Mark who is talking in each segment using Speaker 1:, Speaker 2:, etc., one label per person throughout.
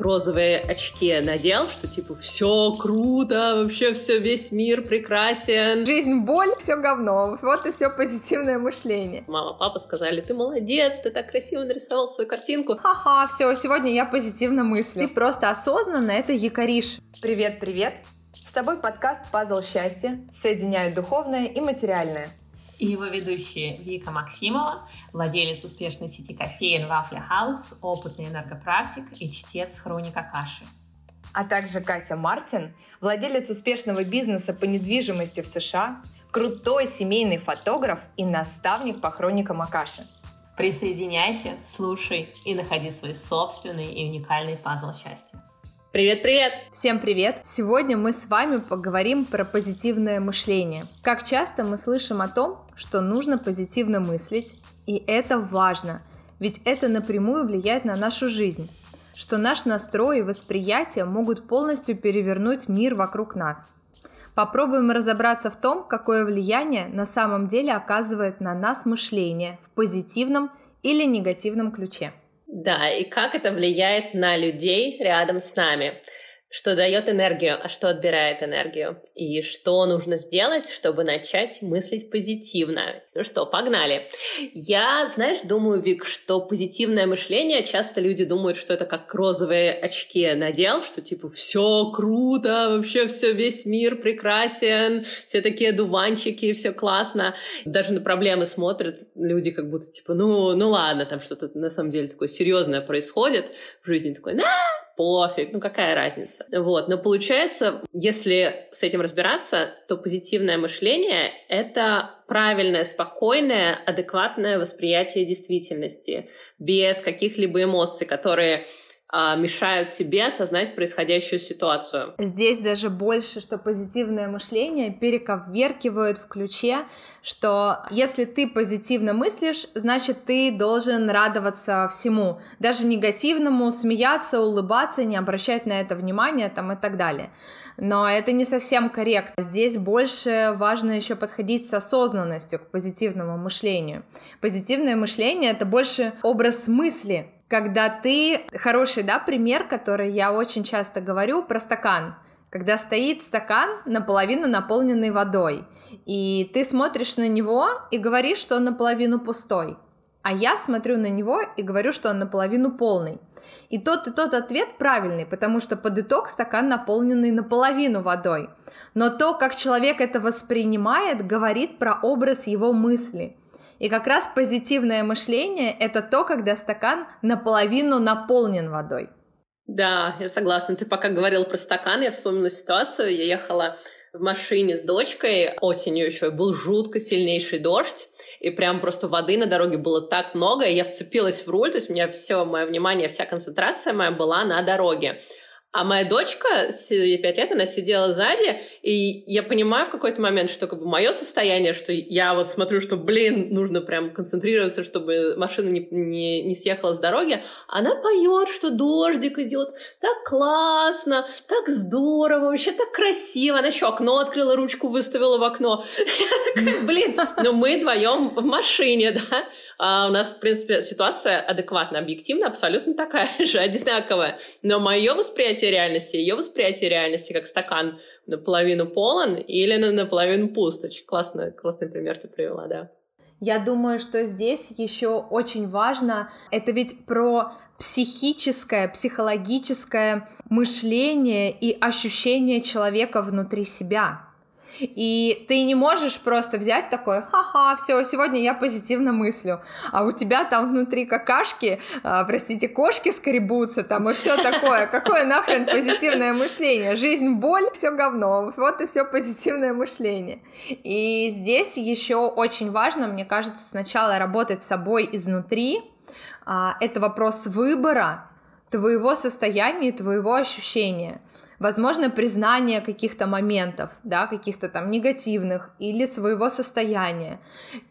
Speaker 1: розовые очки надел, что типа все круто, вообще все, весь мир прекрасен.
Speaker 2: Жизнь боль, все говно. Вот и все позитивное мышление.
Speaker 1: Мама, папа сказали, ты молодец, ты так красиво нарисовал свою картинку.
Speaker 2: Ха-ха, все, сегодня я позитивно мыслю. Ты просто осознанно это якоришь.
Speaker 3: Привет, привет. С тобой подкаст «Пазл счастья» соединяют духовное и материальное
Speaker 4: и его ведущие Вика Максимова, владелец успешной сети кофеин Waffle House, опытный энергопрактик и чтец хроника каши.
Speaker 3: А также Катя Мартин, владелец успешного бизнеса по недвижимости в США, крутой семейный фотограф и наставник по хроникам Акаши.
Speaker 4: Присоединяйся, слушай и находи свой собственный и уникальный пазл счастья.
Speaker 1: Привет-привет!
Speaker 2: Всем привет! Сегодня мы с вами поговорим про позитивное мышление. Как часто мы слышим о том, что нужно позитивно мыслить, и это важно, ведь это напрямую влияет на нашу жизнь, что наш настрой и восприятие могут полностью перевернуть мир вокруг нас. Попробуем разобраться в том, какое влияние на самом деле оказывает на нас мышление в позитивном или негативном ключе.
Speaker 1: Да, и как это влияет на людей рядом с нами что дает энергию, а что отбирает энергию, и что нужно сделать, чтобы начать мыслить позитивно. Ну что, погнали. Я, знаешь, думаю, Вик, что позитивное мышление, часто люди думают, что это как розовые очки надел, что типа все круто, вообще все, весь мир прекрасен, все такие дуванчики, все классно. Даже на проблемы смотрят люди как будто типа, ну, ну ладно, там что-то на самом деле такое серьезное происходит в жизни, такой, на, пофиг, ну какая разница. Вот, но получается, если с этим разбираться, то позитивное мышление — это правильное, спокойное, адекватное восприятие действительности, без каких-либо эмоций, которые мешают тебе осознать происходящую ситуацию.
Speaker 2: Здесь даже больше, что позитивное мышление перековеркивают в ключе, что если ты позитивно мыслишь, значит ты должен радоваться всему, даже негативному, смеяться, улыбаться, не обращать на это внимания там и так далее. Но это не совсем корректно. Здесь больше важно еще подходить с осознанностью к позитивному мышлению. Позитивное мышление это больше образ мысли, когда ты... Хороший, да, пример, который я очень часто говорю про стакан когда стоит стакан наполовину наполненный водой, и ты смотришь на него и говоришь, что он наполовину пустой, а я смотрю на него и говорю, что он наполовину полный. И тот и тот ответ правильный, потому что под итог стакан наполненный наполовину водой. Но то, как человек это воспринимает, говорит про образ его мысли. И как раз позитивное мышление — это то, когда стакан наполовину наполнен водой.
Speaker 1: Да, я согласна. Ты пока говорил про стакан, я вспомнила ситуацию. Я ехала в машине с дочкой, осенью еще был жутко сильнейший дождь, и прям просто воды на дороге было так много, и я вцепилась в руль, то есть у меня все мое внимание, вся концентрация моя была на дороге. А моя дочка, ей пять лет, она сидела сзади, и я понимаю в какой-то момент, что как бы мое состояние, что я вот смотрю, что, блин, нужно прям концентрироваться, чтобы машина не, не, не съехала с дороги. Она поет, что дождик идет, так классно, так здорово, вообще так красиво. Она еще окно открыла, ручку выставила в окно. Блин, но мы вдвоем в машине, да? А у нас, в принципе, ситуация адекватно, объективно, абсолютно такая же, одинаковая. Но мое восприятие реальности, ее восприятие реальности, как стакан наполовину полон или наполовину пуст. Очень классно, классный пример ты привела, да.
Speaker 2: Я думаю, что здесь еще очень важно, это ведь про психическое, психологическое мышление и ощущение человека внутри себя. И ты не можешь просто взять такой, ха-ха, все, сегодня я позитивно мыслю, а у тебя там внутри какашки, а, простите, кошки скребутся там и все такое. Какое нахрен позитивное мышление? Жизнь боль, все говно. Вот и все позитивное мышление. И здесь еще очень важно, мне кажется, сначала работать с собой изнутри. А, это вопрос выбора твоего состояния, твоего ощущения возможно, признание каких-то моментов, да, каких-то там негативных или своего состояния.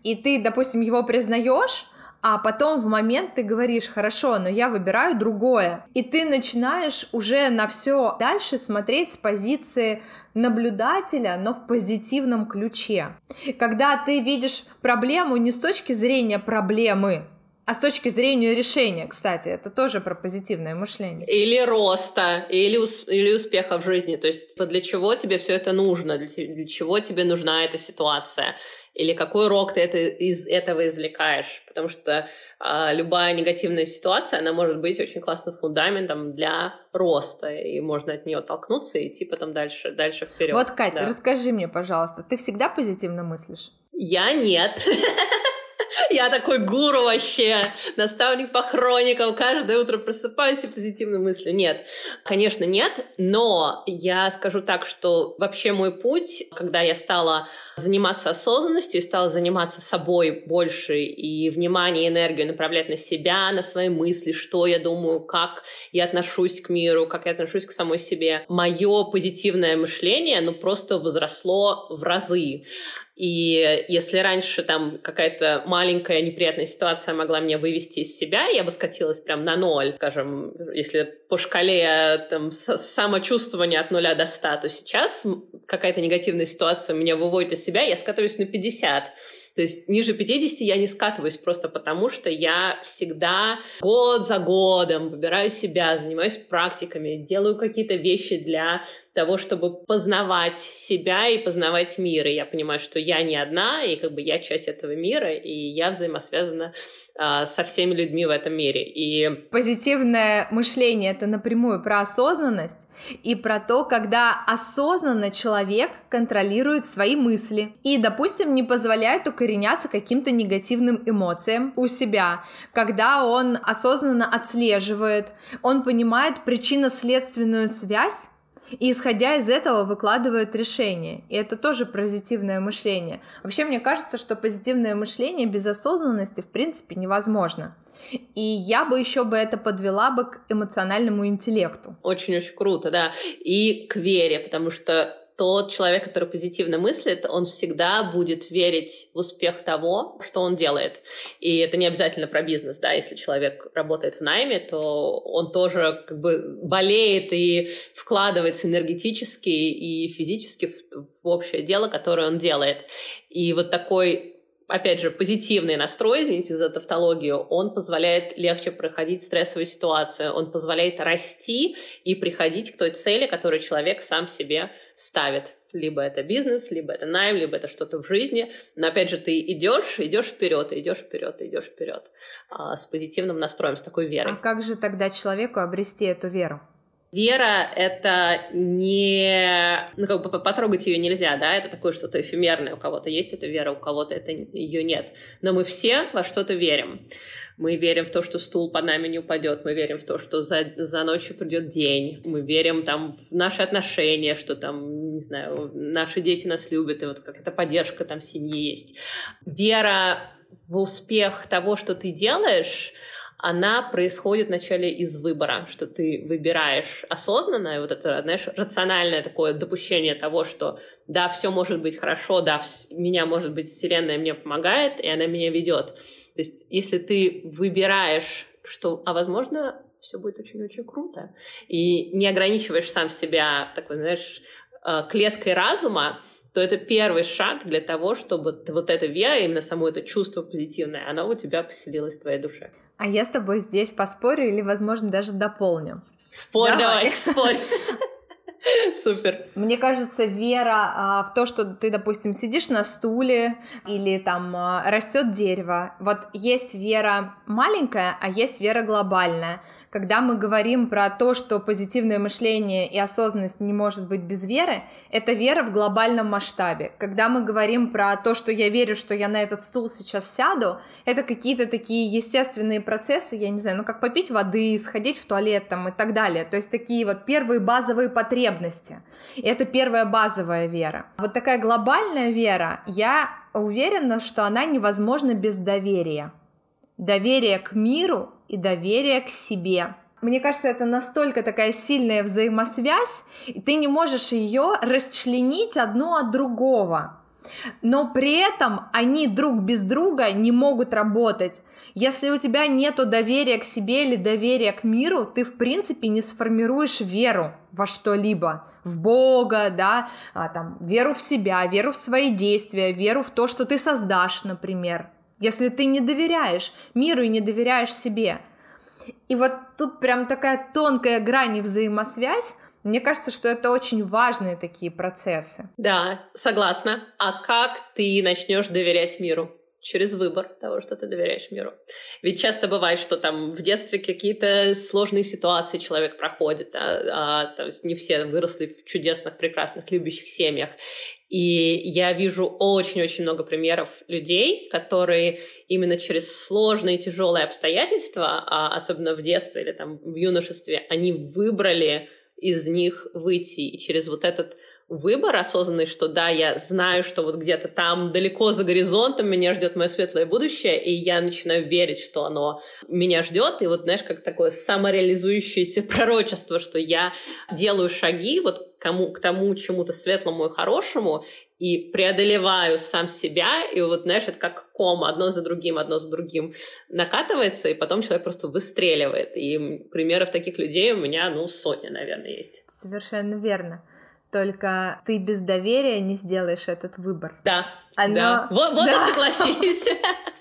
Speaker 2: И ты, допустим, его признаешь, а потом в момент ты говоришь, хорошо, но я выбираю другое. И ты начинаешь уже на все дальше смотреть с позиции наблюдателя, но в позитивном ключе. Когда ты видишь проблему не с точки зрения проблемы, А с точки зрения решения, кстати, это тоже про позитивное мышление.
Speaker 1: Или роста, или, ус- или успеха в жизни. То есть для чего тебе все это нужно, для, для чего тебе нужна эта ситуация, или какой урок ты это, из этого извлекаешь. Потому что а, любая негативная ситуация, она может быть очень классным фундаментом для роста, и можно от нее оттолкнуться и идти потом дальше, дальше вперед.
Speaker 2: Вот, Катя, да. расскажи мне, пожалуйста, ты всегда позитивно мыслишь?
Speaker 1: Я нет. Я такой гуру вообще, наставник по хроникам, каждое утро просыпаюсь и позитивно мыслю. Нет, конечно, нет, но я скажу так, что вообще мой путь, когда я стала заниматься осознанностью и стала заниматься собой больше и внимание и энергию направлять на себя, на свои мысли, что я думаю, как я отношусь к миру, как я отношусь к самой себе. Мое позитивное мышление, ну, просто возросло в разы. И если раньше там какая-то маленькая неприятная ситуация могла меня вывести из себя, я бы скатилась прям на ноль, скажем, если по шкале там самочувствования от нуля до ста, то сейчас какая-то негативная ситуация меня выводит из себя, я скатываюсь на 50. То есть ниже 50 я не скатываюсь просто потому, что я всегда год за годом выбираю себя, занимаюсь практиками, делаю какие-то вещи для того, чтобы познавать себя и познавать мир. И я понимаю, что я не одна, и как бы я часть этого мира, и я взаимосвязана а, со всеми людьми в этом мире. И
Speaker 2: позитивное мышление это напрямую про осознанность и про то, когда осознанно человек контролирует свои мысли и, допустим, не позволяет укореняться каким-то негативным эмоциям у себя, когда он осознанно отслеживает, он понимает причинно-следственную связь и исходя из этого выкладывают решение. И это тоже позитивное мышление. Вообще, мне кажется, что позитивное мышление без осознанности в принципе невозможно. И я бы еще бы это подвела бы к эмоциональному интеллекту.
Speaker 1: Очень-очень круто, да. И к вере, потому что тот человек, который позитивно мыслит, он всегда будет верить в успех того, что он делает. И это не обязательно про бизнес, да, если человек работает в найме, то он тоже как бы болеет и вкладывается энергетически и физически в, в общее дело, которое он делает. И вот такой опять же, позитивный настрой, извините за тавтологию, он позволяет легче проходить стрессовую ситуацию, он позволяет расти и приходить к той цели, которую человек сам себе ставит. Либо это бизнес, либо это найм, либо это что-то в жизни. Но опять же, ты идешь, идешь вперед, идешь вперед, идешь вперед а, с позитивным настроем, с такой верой.
Speaker 2: А как же тогда человеку обрести эту веру?
Speaker 1: Вера — это не... Ну, как бы потрогать ее нельзя, да, это такое что-то эфемерное. У кого-то есть эта вера, у кого-то это ее нет. Но мы все во что-то верим. Мы верим в то, что стул под нами не упадет. Мы верим в то, что за, за ночью придет день. Мы верим там в наши отношения, что там, не знаю, наши дети нас любят, и вот какая-то поддержка там семьи есть. Вера в успех того, что ты делаешь — она происходит вначале из выбора, что ты выбираешь осознанно, и вот это, знаешь, рациональное такое допущение того, что да, все может быть хорошо, да, меня, может быть, Вселенная мне помогает, и она меня ведет. То есть, если ты выбираешь, что, а возможно, все будет очень-очень круто, и не ограничиваешь сам себя такой, знаешь, э, клеткой разума, то это первый шаг для того, чтобы вот эта вера, именно само это чувство позитивное, оно у тебя поселилось в твоей душе.
Speaker 2: А я с тобой здесь поспорю или, возможно, даже дополню.
Speaker 1: Спорь давай, давай спорь. Супер.
Speaker 2: Мне кажется, вера а, в то, что ты, допустим, сидишь на стуле или там а, растет дерево. Вот есть вера маленькая, а есть вера глобальная. Когда мы говорим про то, что позитивное мышление и осознанность не может быть без веры, это вера в глобальном масштабе. Когда мы говорим про то, что я верю, что я на этот стул сейчас сяду, это какие-то такие естественные процессы, я не знаю, ну как попить воды, сходить в туалет там и так далее. То есть такие вот первые базовые потребности потребности. И это первая базовая вера. Вот такая глобальная вера, я уверена, что она невозможна без доверия. Доверие к миру и доверие к себе. Мне кажется, это настолько такая сильная взаимосвязь, и ты не можешь ее расчленить одно от другого но при этом они друг без друга не могут работать. Если у тебя нет доверия к себе или доверия к миру, ты в принципе не сформируешь веру во что-либо, в Бога, да, а, там, веру в себя, веру в свои действия, веру в то, что ты создашь, например. если ты не доверяешь миру и не доверяешь себе. И вот тут прям такая тонкая грань и взаимосвязь, мне кажется, что это очень важные такие процессы.
Speaker 1: Да, согласна. А как ты начнешь доверять миру? через выбор того, что ты доверяешь миру. Ведь часто бывает, что там в детстве какие-то сложные ситуации человек проходит, а, а, то есть не все выросли в чудесных, прекрасных, любящих семьях. И я вижу очень-очень много примеров людей, которые именно через сложные, тяжелые обстоятельства, а особенно в детстве или там в юношестве, они выбрали из них выйти. И через вот этот выбор осознанный, что да, я знаю, что вот где-то там далеко за горизонтом меня ждет мое светлое будущее, и я начинаю верить, что оно меня ждет, и вот, знаешь, как такое самореализующееся пророчество, что я делаю шаги вот кому, к тому чему-то светлому и хорошему, и преодолеваю сам себя, и вот, знаешь, это как ком, одно за другим, одно за другим накатывается, и потом человек просто выстреливает. И примеров таких людей у меня, ну, сотня, наверное, есть.
Speaker 2: Совершенно верно. Только ты без доверия не сделаешь этот выбор.
Speaker 1: Да. Оно... Да. Вот, вот да. и согласись.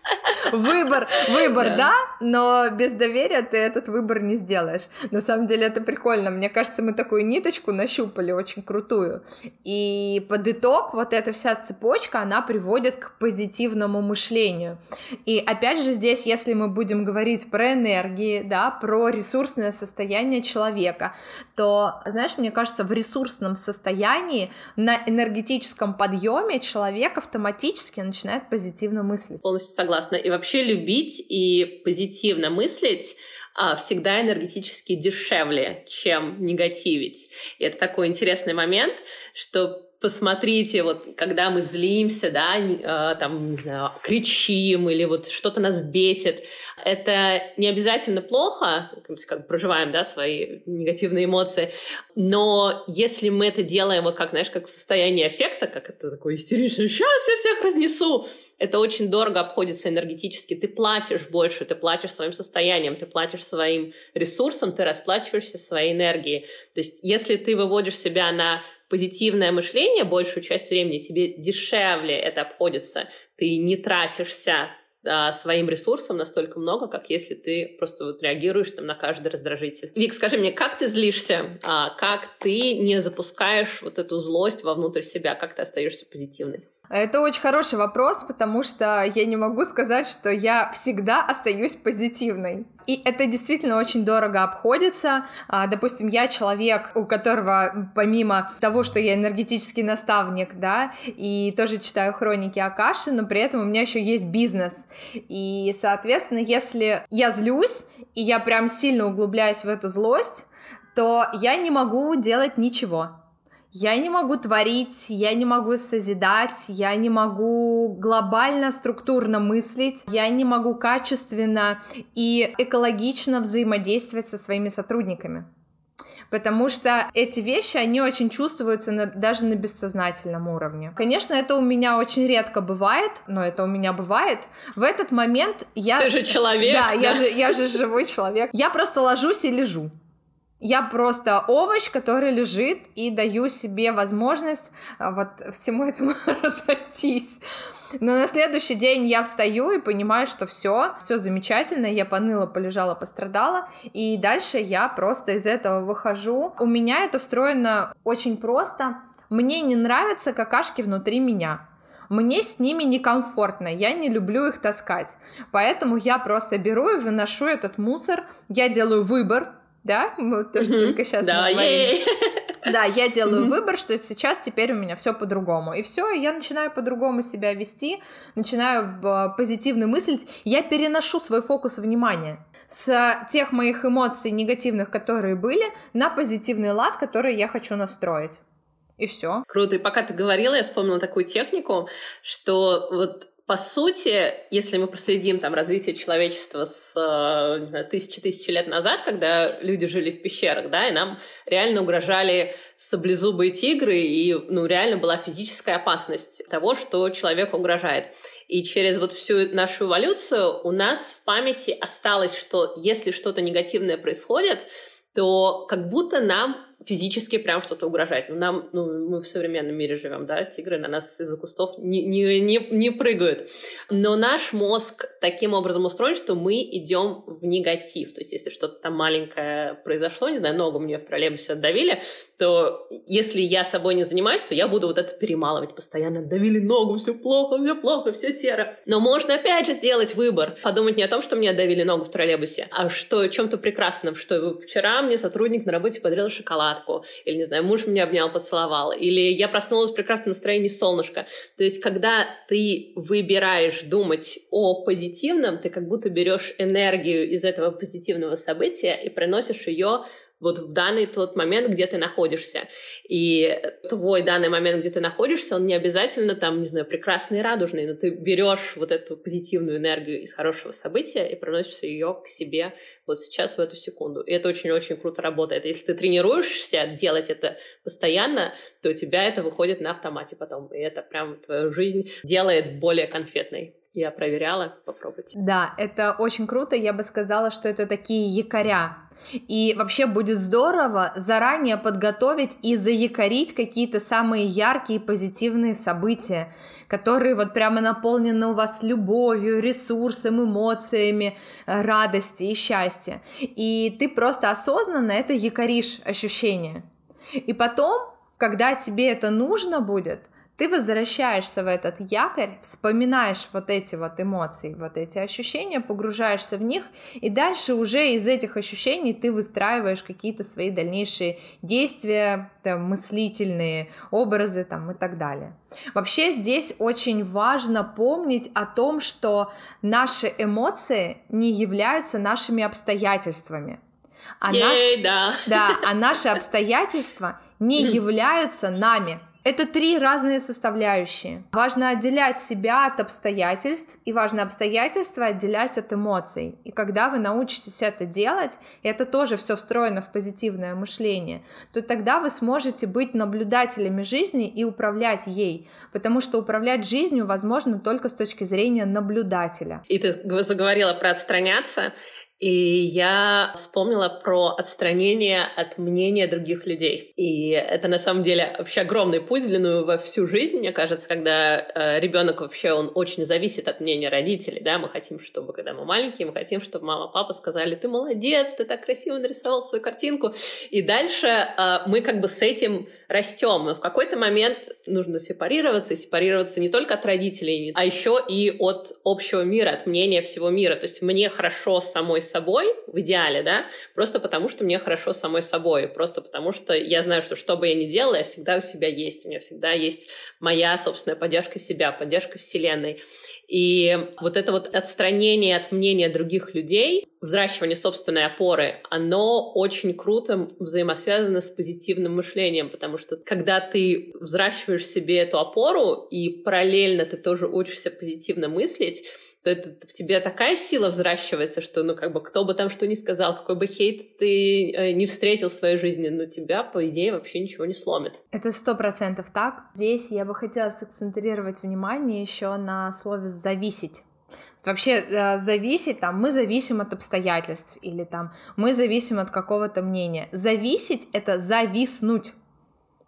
Speaker 2: Выбор, выбор, да. да, но без доверия ты этот выбор не сделаешь. На самом деле это прикольно. Мне кажется, мы такую ниточку нащупали очень крутую. И под итог вот эта вся цепочка, она приводит к позитивному мышлению. И опять же здесь, если мы будем говорить про энергии, да, про ресурсное состояние человека, то, знаешь, мне кажется, в ресурсном состоянии на энергетическом подъеме человек автоматически начинает позитивно мыслить.
Speaker 1: Полностью согласна. И вообще любить и позитивно мыслить а, всегда энергетически дешевле, чем негативить. И это такой интересный момент, что посмотрите, вот когда мы злимся, да, э, там, не знаю, кричим или вот что-то нас бесит, это не обязательно плохо, как проживаем, да, свои негативные эмоции, но если мы это делаем вот как, знаешь, как в состоянии эффекта, как это такое истеричное, сейчас я всех разнесу, это очень дорого обходится энергетически, ты платишь больше, ты платишь своим состоянием, ты платишь своим ресурсом, ты расплачиваешься своей энергией. То есть если ты выводишь себя на позитивное мышление большую часть времени, тебе дешевле это обходится, ты не тратишься а, своим ресурсом настолько много, как если ты просто вот реагируешь там на каждый раздражитель. Вик, скажи мне, как ты злишься? А, как ты не запускаешь вот эту злость вовнутрь себя? Как ты остаешься позитивной?
Speaker 2: Это очень хороший вопрос, потому что я не могу сказать, что я всегда остаюсь позитивной. И это действительно очень дорого обходится. А, допустим, я человек, у которого помимо того, что я энергетический наставник, да, и тоже читаю хроники Акаши, но при этом у меня еще есть бизнес. И, соответственно, если я злюсь, и я прям сильно углубляюсь в эту злость, то я не могу делать ничего. Я не могу творить, я не могу созидать, я не могу глобально, структурно мыслить, я не могу качественно и экологично взаимодействовать со своими сотрудниками. Потому что эти вещи, они очень чувствуются на, даже на бессознательном уровне. Конечно, это у меня очень редко бывает, но это у меня бывает. В этот момент я...
Speaker 1: Ты же человек.
Speaker 2: Да, да? Я, же, я же живой человек. Я просто ложусь и лежу. Я просто овощ, который лежит, и даю себе возможность а, вот всему этому разойтись. Но на следующий день я встаю и понимаю, что все, все замечательно, я поныла, полежала, пострадала, и дальше я просто из этого выхожу. У меня это встроено очень просто. Мне не нравятся какашки внутри меня. Мне с ними некомфортно, я не люблю их таскать. Поэтому я просто беру и выношу этот мусор, я делаю выбор, да, мы тоже mm-hmm. только сейчас
Speaker 1: да,
Speaker 2: говорим. Да, я делаю mm-hmm. выбор, что сейчас теперь у меня все по-другому. И все, я начинаю по-другому себя вести, начинаю позитивно мыслить. Я переношу свой фокус внимания с тех моих эмоций негативных, которые были, на позитивный лад, который я хочу настроить. И все.
Speaker 1: Круто. И пока ты говорила, я вспомнила такую технику, что вот по сути, если мы проследим там развитие человечества с э, тысячи-тысячи лет назад, когда люди жили в пещерах, да, и нам реально угрожали саблезубые тигры, и, ну, реально была физическая опасность того, что человеку угрожает. И через вот всю нашу эволюцию у нас в памяти осталось, что если что-то негативное происходит, то как будто нам физически прям что-то угрожает. Ну, нам, ну, мы в современном мире живем, да, тигры на нас из-за кустов не, не, не, не прыгают. Но наш мозг таким образом устроен, что мы идем в негатив. То есть, если что-то там маленькое произошло, не знаю, ногу мне в троллейбусе отдавили, то если я собой не занимаюсь, то я буду вот это перемалывать постоянно. Давили ногу, все плохо, все плохо, все серо. Но можно опять же сделать выбор. Подумать не о том, что мне отдавили ногу в троллейбусе, а что чем-то прекрасном, что вчера мне сотрудник на работе подарил шоколадку, или, не знаю, муж меня обнял, поцеловал, или я проснулась в прекрасном настроении солнышко. То есть, когда ты выбираешь думать о позитивном, ты как будто берешь энергию из этого позитивного события и приносишь ее вот в данный тот момент, где ты находишься. И твой данный момент, где ты находишься, он не обязательно там, не знаю, прекрасный и радужный, но ты берешь вот эту позитивную энергию из хорошего события и приносишь ее к себе вот сейчас, в эту секунду. И это очень-очень круто работает. Если ты тренируешься делать это постоянно, то у тебя это выходит на автомате потом. И это прям твою жизнь делает более конфетной. Я проверяла, попробуйте.
Speaker 2: Да, это очень круто. Я бы сказала, что это такие якоря. И вообще будет здорово заранее подготовить и заякорить какие-то самые яркие позитивные события, которые вот прямо наполнены у вас любовью, ресурсом, эмоциями, радости и счастья. И ты просто осознанно это якоришь ощущение. И потом, когда тебе это нужно будет, ты возвращаешься в этот якорь, вспоминаешь вот эти вот эмоции, вот эти ощущения, погружаешься в них, и дальше уже из этих ощущений ты выстраиваешь какие-то свои дальнейшие действия, там, мыслительные образы там, и так далее. Вообще здесь очень важно помнить о том, что наши эмоции не являются нашими обстоятельствами.
Speaker 1: А, Ей, наш...
Speaker 2: да. Да, а наши обстоятельства не являются нами. Это три разные составляющие. Важно отделять себя от обстоятельств, и важно обстоятельства отделять от эмоций. И когда вы научитесь это делать, и это тоже все встроено в позитивное мышление, то тогда вы сможете быть наблюдателями жизни и управлять ей, потому что управлять жизнью возможно только с точки зрения наблюдателя.
Speaker 1: И ты заговорила про отстраняться. И я вспомнила про отстранение от мнения других людей. И это на самом деле вообще огромный путь длиною во всю жизнь, мне кажется, когда э, ребенок вообще, он очень зависит от мнения родителей, да, мы хотим, чтобы, когда мы маленькие, мы хотим, чтобы мама, папа сказали, ты молодец, ты так красиво нарисовал свою картинку. И дальше э, мы как бы с этим растем. Но в какой-то момент нужно сепарироваться, и сепарироваться не только от родителей, а еще и от общего мира, от мнения всего мира. То есть мне хорошо самой собой, в идеале, да, просто потому что мне хорошо самой собой, просто потому что я знаю, что что бы я ни делала, я всегда у себя есть, у меня всегда есть моя собственная поддержка себя, поддержка Вселенной. И вот это вот отстранение от мнения других людей, взращивание собственной опоры, оно очень круто взаимосвязано с позитивным мышлением, потому что когда ты взращиваешь себе эту опору и параллельно ты тоже учишься позитивно мыслить, то это в тебе такая сила взращивается, что, ну, как бы, кто бы там что ни сказал, какой бы хейт ты э, не встретил в своей жизни, но тебя, по идее, вообще ничего не сломит.
Speaker 2: Это сто процентов так. Здесь я бы хотела сакцентрировать внимание еще на слове «зависеть». Вообще э, зависеть, там, мы зависим от обстоятельств, или там, мы зависим от какого-то мнения. Зависеть — это зависнуть.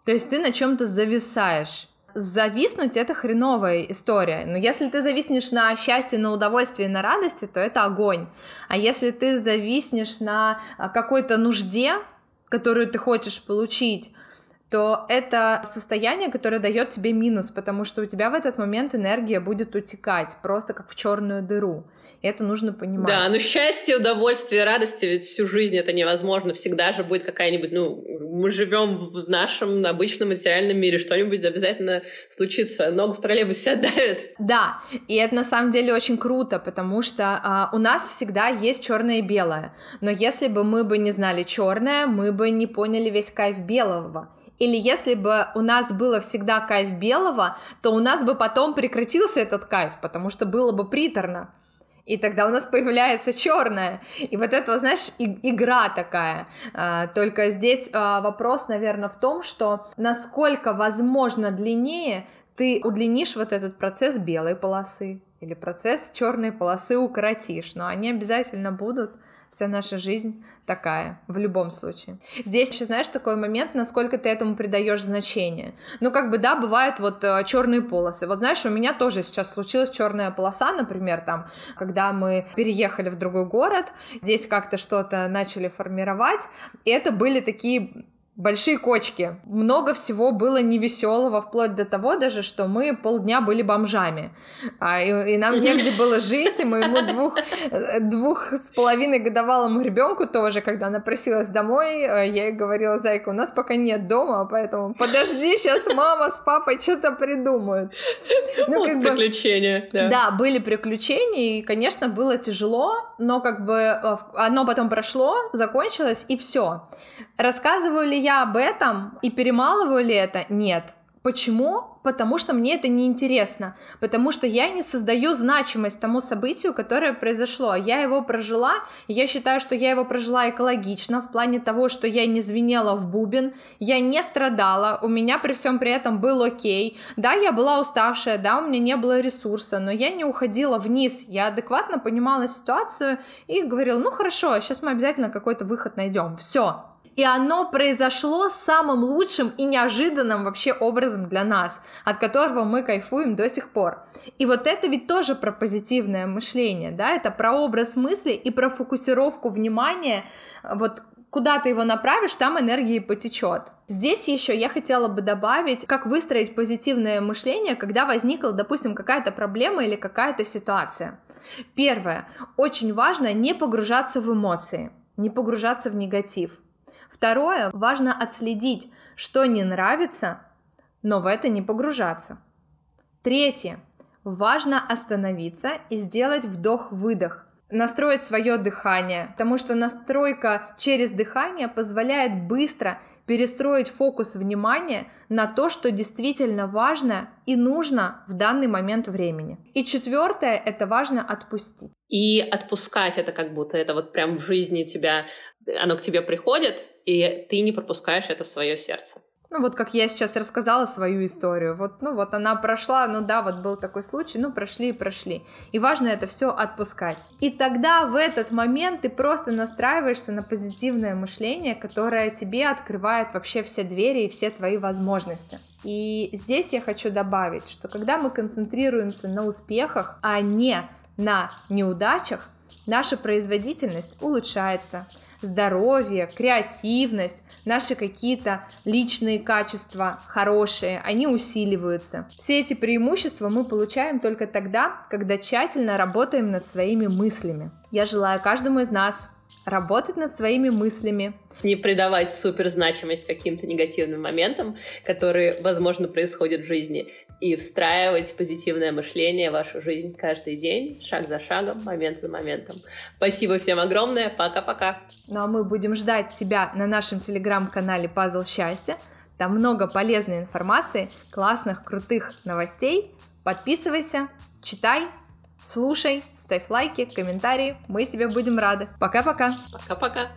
Speaker 2: То есть ты на чем-то зависаешь. Зависнуть — это хреновая история. Но если ты зависнешь на счастье, на удовольствие, на радости, то это огонь. А если ты зависнешь на а, какой-то нужде, которую ты хочешь получить, то это состояние, которое дает тебе минус, потому что у тебя в этот момент энергия будет утекать, просто как в черную дыру. И это нужно понимать.
Speaker 1: Да, но счастье, удовольствие, радости, ведь всю жизнь это невозможно. Всегда же будет какая-нибудь, ну, мы живем в нашем обычном материальном мире, что-нибудь обязательно случится. Ногу в троллейбусе отдавит.
Speaker 2: Да, и это на самом деле очень круто, потому что а, у нас всегда есть черное и белое. Но если бы мы бы не знали черное, мы бы не поняли весь кайф белого. Или если бы у нас было всегда кайф белого, то у нас бы потом прекратился этот кайф, потому что было бы приторно. И тогда у нас появляется черное. И вот это, знаешь, и, игра такая. А, только здесь а, вопрос, наверное, в том, что насколько возможно длиннее ты удлинишь вот этот процесс белой полосы или процесс черной полосы укоротишь, но они обязательно будут, вся наша жизнь такая, в любом случае. Здесь еще, знаешь, такой момент, насколько ты этому придаешь значение. Ну, как бы, да, бывают вот э, черные полосы. Вот знаешь, у меня тоже сейчас случилась черная полоса, например, там, когда мы переехали в другой город, здесь как-то что-то начали формировать, и это были такие большие кочки. Много всего было невеселого, вплоть до того даже, что мы полдня были бомжами. А, и, и нам негде было жить, и моему двух, двух с половиной годовалому ребенку тоже, когда она просилась домой, э, я ей говорила, зайка, у нас пока нет дома, поэтому подожди, сейчас мама с папой что-то придумают.
Speaker 1: Ну, как приключения,
Speaker 2: бы, да. Да, были приключения, и, конечно, было тяжело, но как бы э, оно потом прошло, закончилось, и все. Рассказываю ли я об этом и перемалываю ли это? Нет. Почему? Потому что мне это неинтересно, потому что я не создаю значимость тому событию, которое произошло. Я его прожила, и я считаю, что я его прожила экологично, в плане того, что я не звенела в бубен, я не страдала, у меня при всем при этом был окей. Да, я была уставшая, да, у меня не было ресурса, но я не уходила вниз, я адекватно понимала ситуацию и говорила, ну хорошо, сейчас мы обязательно какой-то выход найдем. Все, и оно произошло самым лучшим и неожиданным вообще образом для нас, от которого мы кайфуем до сих пор. И вот это ведь тоже про позитивное мышление, да, это про образ мысли и про фокусировку внимания, вот куда ты его направишь, там энергии потечет. Здесь еще я хотела бы добавить, как выстроить позитивное мышление, когда возникла, допустим, какая-то проблема или какая-то ситуация. Первое. Очень важно не погружаться в эмоции, не погружаться в негатив. Второе, важно отследить, что не нравится, но в это не погружаться. Третье, важно остановиться и сделать вдох-выдох, настроить свое дыхание, потому что настройка через дыхание позволяет быстро перестроить фокус внимания на то, что действительно важно и нужно в данный момент времени. И четвертое, это важно отпустить.
Speaker 1: И отпускать это как будто это вот прям в жизни у тебя, оно к тебе приходит, и ты не пропускаешь это в свое сердце.
Speaker 2: Ну вот как я сейчас рассказала свою историю, вот, ну вот она прошла, ну да, вот был такой случай, ну прошли и прошли. И важно это все отпускать. И тогда в этот момент ты просто настраиваешься на позитивное мышление, которое тебе открывает вообще все двери и все твои возможности. И здесь я хочу добавить, что когда мы концентрируемся на успехах, а не на неудачах, наша производительность улучшается, здоровье, креативность, наши какие-то личные качества хорошие, они усиливаются. Все эти преимущества мы получаем только тогда, когда тщательно работаем над своими мыслями. Я желаю каждому из нас работать над своими мыслями.
Speaker 1: Не придавать суперзначимость каким-то негативным моментам, которые, возможно, происходят в жизни, и встраивать позитивное мышление в вашу жизнь каждый день, шаг за шагом, момент за моментом. Спасибо всем огромное, пока-пока.
Speaker 2: Ну а мы будем ждать тебя на нашем телеграм-канале Пазл Счастья. Там много полезной информации, классных, крутых новостей. Подписывайся, читай, слушай, ставь лайки, комментарии. Мы тебе будем рады. Пока-пока.
Speaker 1: Пока-пока.